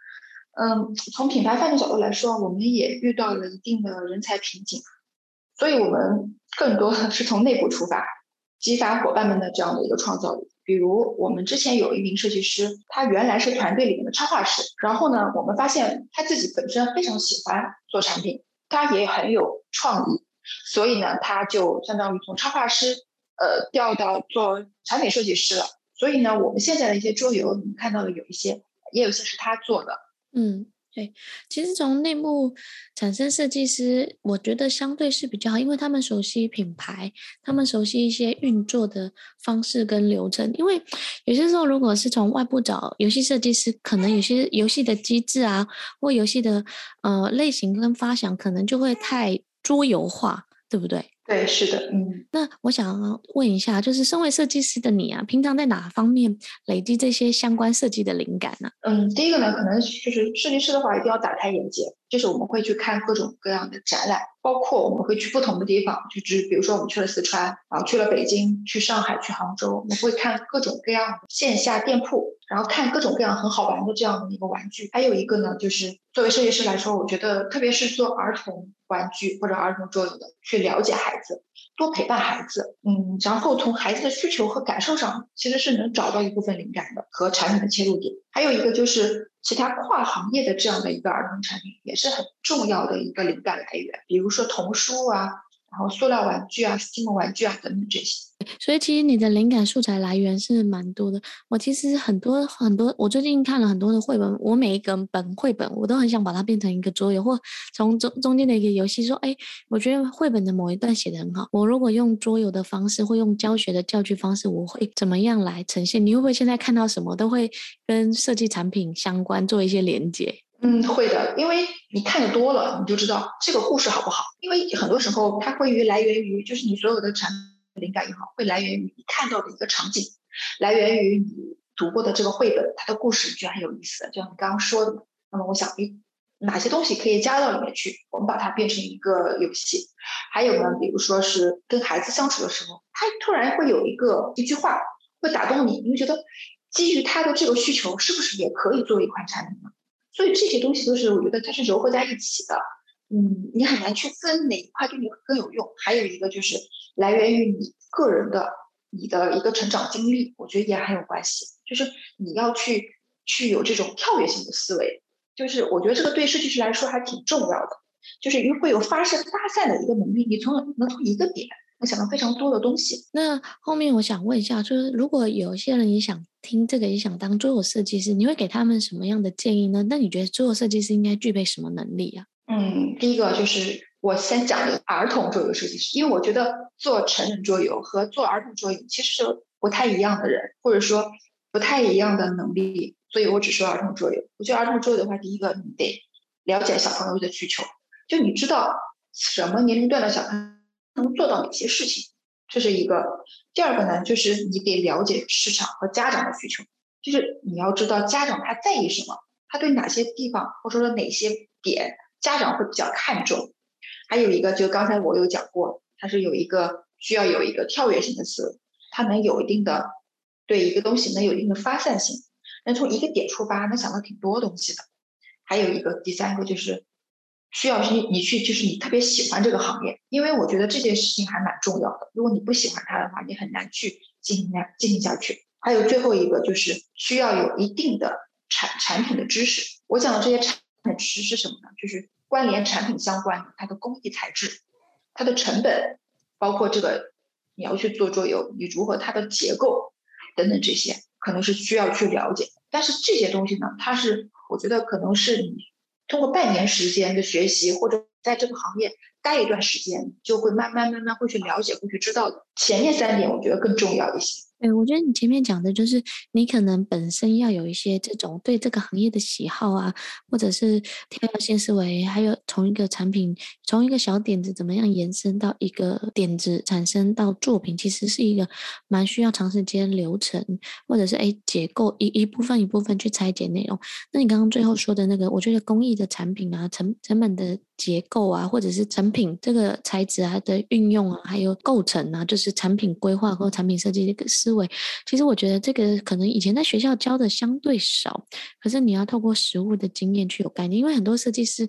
嗯，从品牌发展角度来说，我们也遇到了一定的人才瓶颈，所以我们更多的是从内部出发，激发伙伴们的这样的一个创造力。比如我们之前有一名设计师，他原来是团队里面的插画师，然后呢，我们发现他自己本身非常喜欢做产品，他也很有创意，所以呢，他就相当于从插画师，呃，调到做产品设计师了。所以呢，我们现在的一些桌游，你看到的有一些，也有一些是他做的。嗯，对，其实从内部产生设计师，我觉得相对是比较好，因为他们熟悉品牌，他们熟悉一些运作的方式跟流程。因为有些时候，如果是从外部找游戏设计师，可能有些游戏的机制啊，或游戏的呃类型跟发想，可能就会太桌游化，对不对？对，是的，嗯，那我想问一下，就是身为设计师的你啊，平常在哪方面累积这些相关设计的灵感呢？嗯，第一个呢，可能就是设计师的话，一定要打开眼界，就是我们会去看各种各样的展览，包括我们会去不同的地方，就只比如说我们去了四川，然后去了北京、去上海、去杭州，我们会看各种各样的线下店铺，然后看各种各样很好玩的这样的一个玩具。还有一个呢，就是作为设计师来说，我觉得特别是做儿童。玩具或者儿童桌游的，去了解孩子，多陪伴孩子，嗯，然后从孩子的需求和感受上，其实是能找到一部分灵感的和产品的切入点。还有一个就是其他跨行业的这样的一个儿童产品，也是很重要的一个灵感来源，比如说童书啊，然后塑料玩具啊、积木玩具啊等等这些。所以其实你的灵感素材来源是蛮多的。我其实很多很多，我最近看了很多的绘本，我每一个本绘本我都很想把它变成一个桌游，或从中中间的一个游戏。说，哎，我觉得绘本的某一段写得很好，我如果用桌游的方式，或用教学的教具方式，我会怎么样来呈现？你会不会现在看到什么都会跟设计产品相关做一些连接？嗯，会的，因为你看的多了，你就知道这个故事好不好。因为很多时候它会于来源于就是你所有的产品。灵感也好，会来源于你看到的一个场景，来源于你读过的这个绘本，它的故事就很有意思。就像你刚刚说的，那么我想，诶，哪些东西可以加到里面去？我们把它变成一个游戏。还有呢，比如说是跟孩子相处的时候，他突然会有一个一句话会打动你，你会觉得基于他的这个需求，是不是也可以做一款产品呢？所以这些东西都是我觉得它是糅合在一起的。嗯，你很难去分哪一块对你更有用。还有一个就是来源于你个人的你的一个成长经历，我觉得也很有关系。就是你要去去有这种跳跃性的思维，就是我觉得这个对设计师来说还挺重要的，就是会有发生发散的一个能力，你从能从一个点能想到非常多的东西。那后面我想问一下，就是如果有些人也想听这个，也想当桌游设计师，你会给他们什么样的建议呢？那你觉得桌游设计师应该具备什么能力啊？嗯，第一个就是我先讲的儿童桌游设计师，因为我觉得做成人桌游和做儿童桌游其实是不太一样的人，或者说不太一样的能力，所以我只说儿童桌游。我觉得儿童桌游的话，第一个你得了解小朋友的需求，就你知道什么年龄段的小朋友能做到哪些事情，这是一个。第二个呢，就是你得了解市场和家长的需求，就是你要知道家长他在意什么，他对哪些地方或者说哪些点。家长会比较看重，还有一个就刚才我有讲过，它是有一个需要有一个跳跃性的思维，它能有一定的对一个东西能有一定的发散性，能从一个点出发，能想到挺多东西的。还有一个第三个就是需要是你去就是你特别喜欢这个行业，因为我觉得这件事情还蛮重要的。如果你不喜欢它的话，你很难去进行下进行下去。还有最后一个就是需要有一定的产产品的知识。我讲的这些产品知识是什么呢？就是。关联产品相关的，它的工艺材质、它的成本，包括这个你要去做桌游，你如何它的结构等等这些，可能是需要去了解。但是这些东西呢，它是我觉得可能是你通过半年时间的学习，或者在这个行业待一段时间，就会慢慢慢慢会去了解，会去知道的。前面三点我觉得更重要一些。对，我觉得你前面讲的就是你可能本身要有一些这种对这个行业的喜好啊，或者是跳跃性思维，还有从一个产品，从一个小点子怎么样延伸到一个点子产生到作品，其实是一个蛮需要长时间流程，或者是哎结构一一部分一部分去拆解内容。那你刚刚最后说的那个，我觉得工艺的产品啊，成成本的结构啊，或者是成品这个材质啊的运用啊，还有构成啊，就是产品规划或产品设计的一个思维。其实我觉得这个可能以前在学校教的相对少，可是你要透过实物的经验去有概念，因为很多设计师。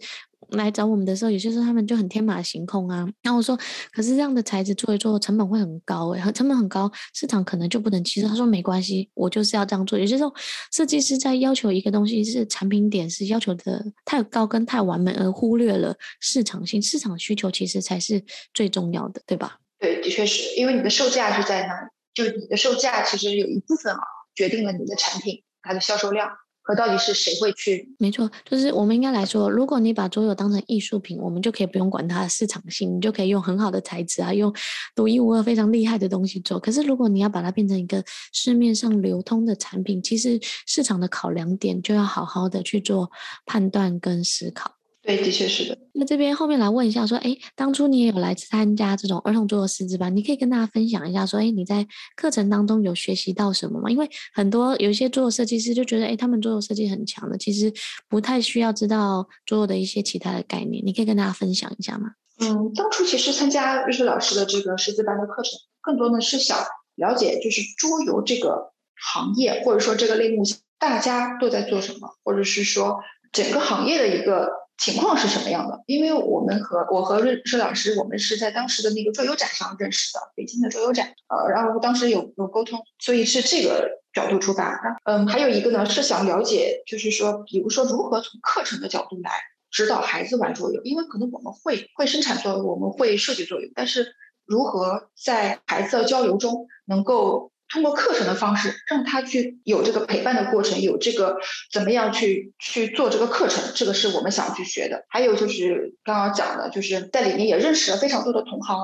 来找我们的时候，有些时候他们就很天马行空啊。那我说，可是这样的材质做一做，成本会很高诶，成本很高，市场可能就不能接受。他说没关系，我就是要这样做。有些时候，设计师在要求一个东西是产品点是要求的太高跟太完美，而忽略了市场性。市场需求其实才是最重要的，对吧？对，的确是因为你的售价是在那儿，就你的售价其实有一部分啊，决定了你的产品它的销售量。和到底是谁会去？没错，就是我们应该来说，如果你把桌游当成艺术品，我们就可以不用管它的市场性，你就可以用很好的材质啊，用独一无二、非常厉害的东西做。可是，如果你要把它变成一个市面上流通的产品，其实市场的考量点就要好好的去做判断跟思考。对，的确是的。那这边后面来问一下，说，哎，当初你也有来参加这种儿童桌游师资班，你可以跟大家分享一下，说，哎，你在课程当中有学习到什么吗？因为很多有一些桌游设计师就觉得，哎，他们桌游设计很强的，其实不太需要知道桌游的一些其他的概念，你可以跟大家分享一下吗？嗯，当初其实参加瑞穗老师的这个师资班的课程，更多呢是想了解，就是桌游这个行业或者说这个类目，大家都在做什么，或者是说整个行业的一个。情况是什么样的？因为我们和我和瑞穗老师，我们是在当时的那个桌游展上认识的，北京的桌游展。呃，然后当时有有沟通，所以是这个角度出发。嗯，还有一个呢是想了解，就是说，比如说如何从课程的角度来指导孩子玩桌游，因为可能我们会会生产桌游，我们会设计桌游，但是如何在孩子的交流中能够。通过课程的方式，让他去有这个陪伴的过程，有这个怎么样去去做这个课程，这个是我们想去学的。还有就是刚刚讲的，就是在里面也认识了非常多的同行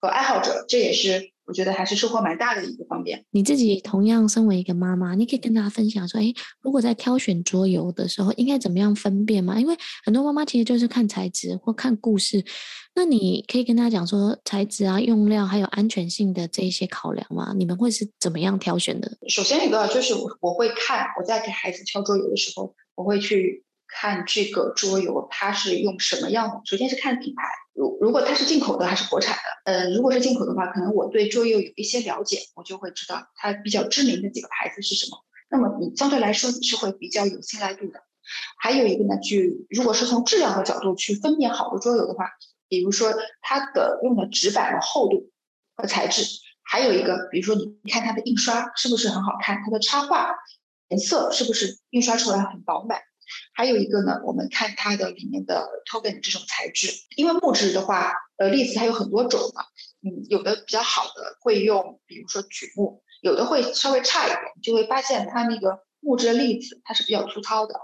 和爱好者，这也是。我觉得还是收获蛮大的一个方面。你自己同样身为一个妈妈，你可以跟大家分享说，哎，如果在挑选桌游的时候，应该怎么样分辨吗？因为很多妈妈其实就是看材质或看故事，那你可以跟大家讲说材质啊、用料还有安全性的这一些考量吗？你们会是怎么样挑选的？首先一个就是我我会看我在给孩子挑桌游的时候，我会去。看这个桌游，它是用什么样的？首先是看品牌，如如果它是进口的还是国产的？呃，如果是进口的话，可能我对桌游有一些了解，我就会知道它比较知名的几个牌子是什么。那么你相对来说你是会比较有信赖度的。还有一个呢，就如果是从质量的角度去分辨好的桌游的话，比如说它的用的纸板的厚度和材质，还有一个，比如说你看它的印刷是不是很好看，它的插画颜色是不是印刷出来很饱满。还有一个呢，我们看它的里面的 token 这种材质，因为木质的话，呃，栗子它有很多种嘛，嗯，有的比较好的会用，比如说榉木，有的会稍微差一点，就会发现它那个木质的粒子它是比较粗糙的，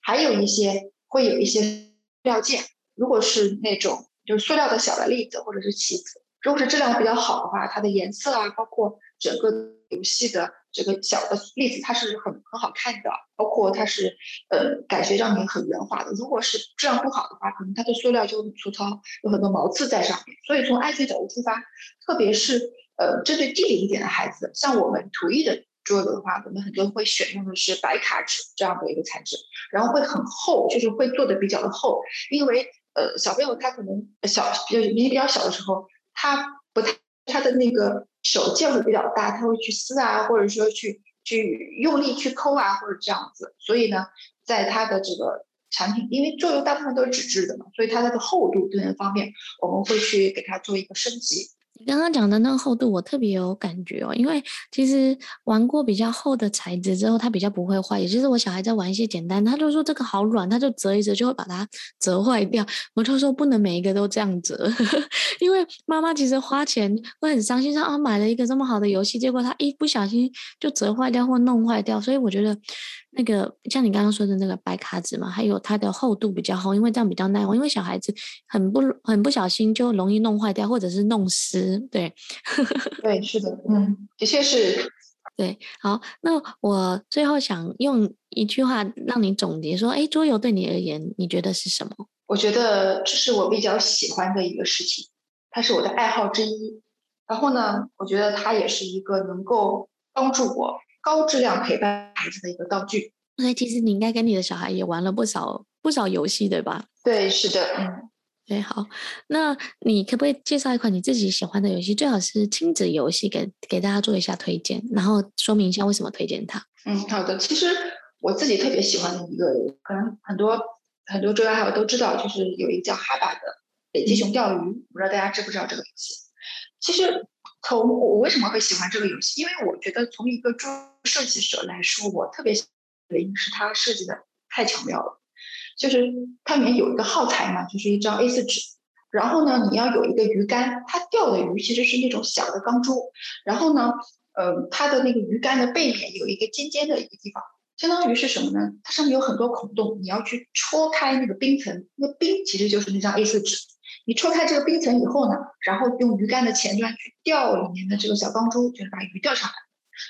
还有一些会有一些塑料件，如果是那种就是塑料的小的粒子或者是棋子，如果是质量比较好的话，它的颜色啊，包括整个游戏的。这个小的例子它是很很好看的，包括它是呃感觉上面很圆滑的。如果是质量不好的话，可能它的塑料就很粗糙，有很多毛刺在上面。所以从安全角度出发，特别是呃针对低龄一点的孩子，像我们图一的桌子的话，我们很多会选用的是白卡纸这样的一个材质，然后会很厚，就是会做的比较的厚，因为呃小朋友他可能小比较年纪比较小的时候，他不太他的那个。手劲会比较大，他会去撕啊，或者说去去用力去抠啊，或者这样子。所以呢，在它的这个产品，因为作用大部分都是纸质的嘛，所以它的厚度这些方面，我们会去给它做一个升级。刚刚讲的那个厚度，我特别有感觉哦，因为其实玩过比较厚的材质之后，它比较不会坏。也就是我小孩在玩一些简单，他就说这个好软，他就折一折就会把它折坏掉。我就说不能每一个都这样折，因为妈妈其实花钱会很伤心，说啊买了一个这么好的游戏，结果他一不小心就折坏掉或弄坏掉，所以我觉得。那个像你刚刚说的那个白卡纸嘛，还有它的厚度比较厚，因为这样比较耐用。因为小孩子很不很不小心就容易弄坏掉，或者是弄湿。对，对，是的，嗯，的确是。对，好，那我最后想用一句话让你总结说，哎，桌游对你而言，你觉得是什么？我觉得这是我比较喜欢的一个事情，它是我的爱好之一。然后呢，我觉得它也是一个能够帮助我。高质量陪伴孩子的一个道具，所以其实你应该跟你的小孩也玩了不少不少游戏，对吧？对，是的，嗯。对，好，那你可不可以介绍一款你自己喜欢的游戏？最好是亲子游戏，给给大家做一下推荐，然后说明一下为什么推荐它。嗯，好的。其实我自己特别喜欢的一个，可能很多很多桌游爱好者都知道，就是有一个叫哈巴的北极熊钓鱼，嗯、不知道大家知不知道这个游戏？其实从我为什么会喜欢这个游戏？因为我觉得从一个桌设计者来说，我特别喜欢的原因是它设计的太巧妙了。就是它里面有一个耗材嘛，就是一张 A4 纸，然后呢，你要有一个鱼竿，它钓的鱼其实是那种小的钢珠，然后呢，呃，它的那个鱼竿的背面有一个尖尖的一个地方，相当于是什么呢？它上面有很多孔洞，你要去戳开那个冰层，那个冰其实就是那张 A4 纸，你戳开这个冰层以后呢，然后用鱼竿的前端去钓里面的这个小钢珠，就是把鱼钓上来。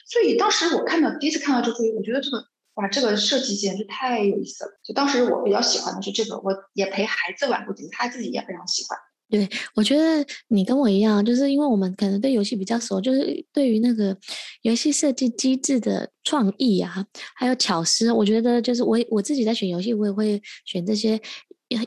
所以当时我看到第一次看到这个，我觉得这个。哇，这个设计简直太有意思了！就当时我比较喜欢的是这个，我也陪孩子玩过几次，他自己也非常喜欢。对，我觉得你跟我一样，就是因为我们可能对游戏比较熟，就是对于那个游戏设计机制的创意啊，还有巧思，我觉得就是我我自己在选游戏，我也会选这些。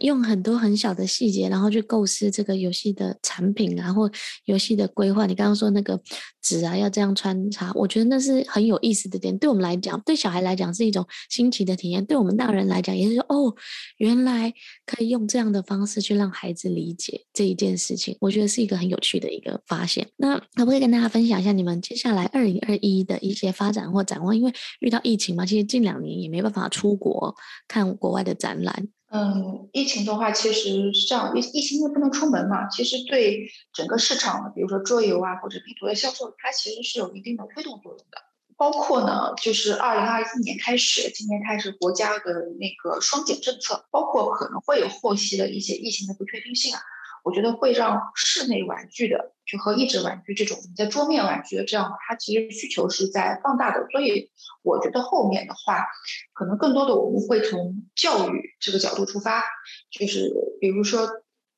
用很多很小的细节，然后去构思这个游戏的产品啊，或游戏的规划。你刚刚说那个纸啊，要这样穿插，我觉得那是很有意思的点。对我们来讲，对小孩来讲是一种新奇的体验；对我们大人来讲，也是说哦，原来可以用这样的方式去让孩子理解这一件事情。我觉得是一个很有趣的一个发现。那可不可以跟大家分享一下你们接下来二零二一的一些发展或展望？因为遇到疫情嘛，其实近两年也没办法出国看国外的展览。嗯，疫情的话，其实是这样，疫疫情又不能出门嘛，其实对整个市场，比如说桌游啊或者拼图的销售，它其实是有一定的推动作用的。包括呢，就是二零二一年开始，今年开始国家的那个双减政策，包括可能会有后期的一些疫情的不确定性啊。我觉得会让室内玩具的，就和益智玩具这种在桌面玩具的这样，它其实需求是在放大的。所以我觉得后面的话，可能更多的我们会从教育这个角度出发，就是比如说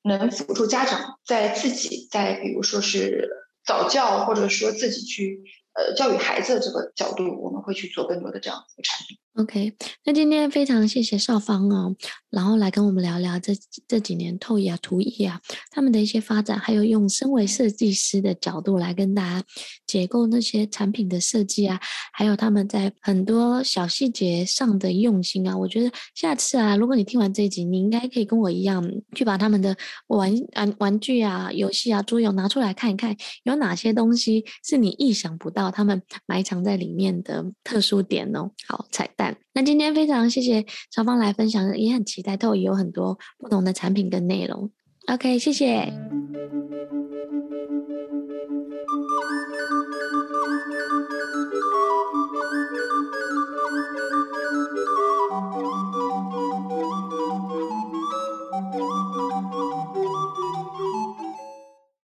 能辅助家长在自己在比如说是早教，或者说自己去。呃，教育孩子这个角度，我们会去做更多的这样的产品。OK，那今天非常谢谢少芳哦，然后来跟我们聊聊这这几年透艺啊、图艺啊他们的一些发展，还有用身为设计师的角度来跟大家解构那些产品的设计啊，还有他们在很多小细节上的用心啊。我觉得下次啊，如果你听完这一集，你应该可以跟我一样，去把他们的玩玩玩具啊、游戏啊、桌游拿出来看一看，有哪些东西是你意想不到，他们埋藏在里面的特殊点哦。好，彩蛋。那今天非常谢谢超方来分享，也很期待，透有很多不同的产品跟内容。ok，谢谢。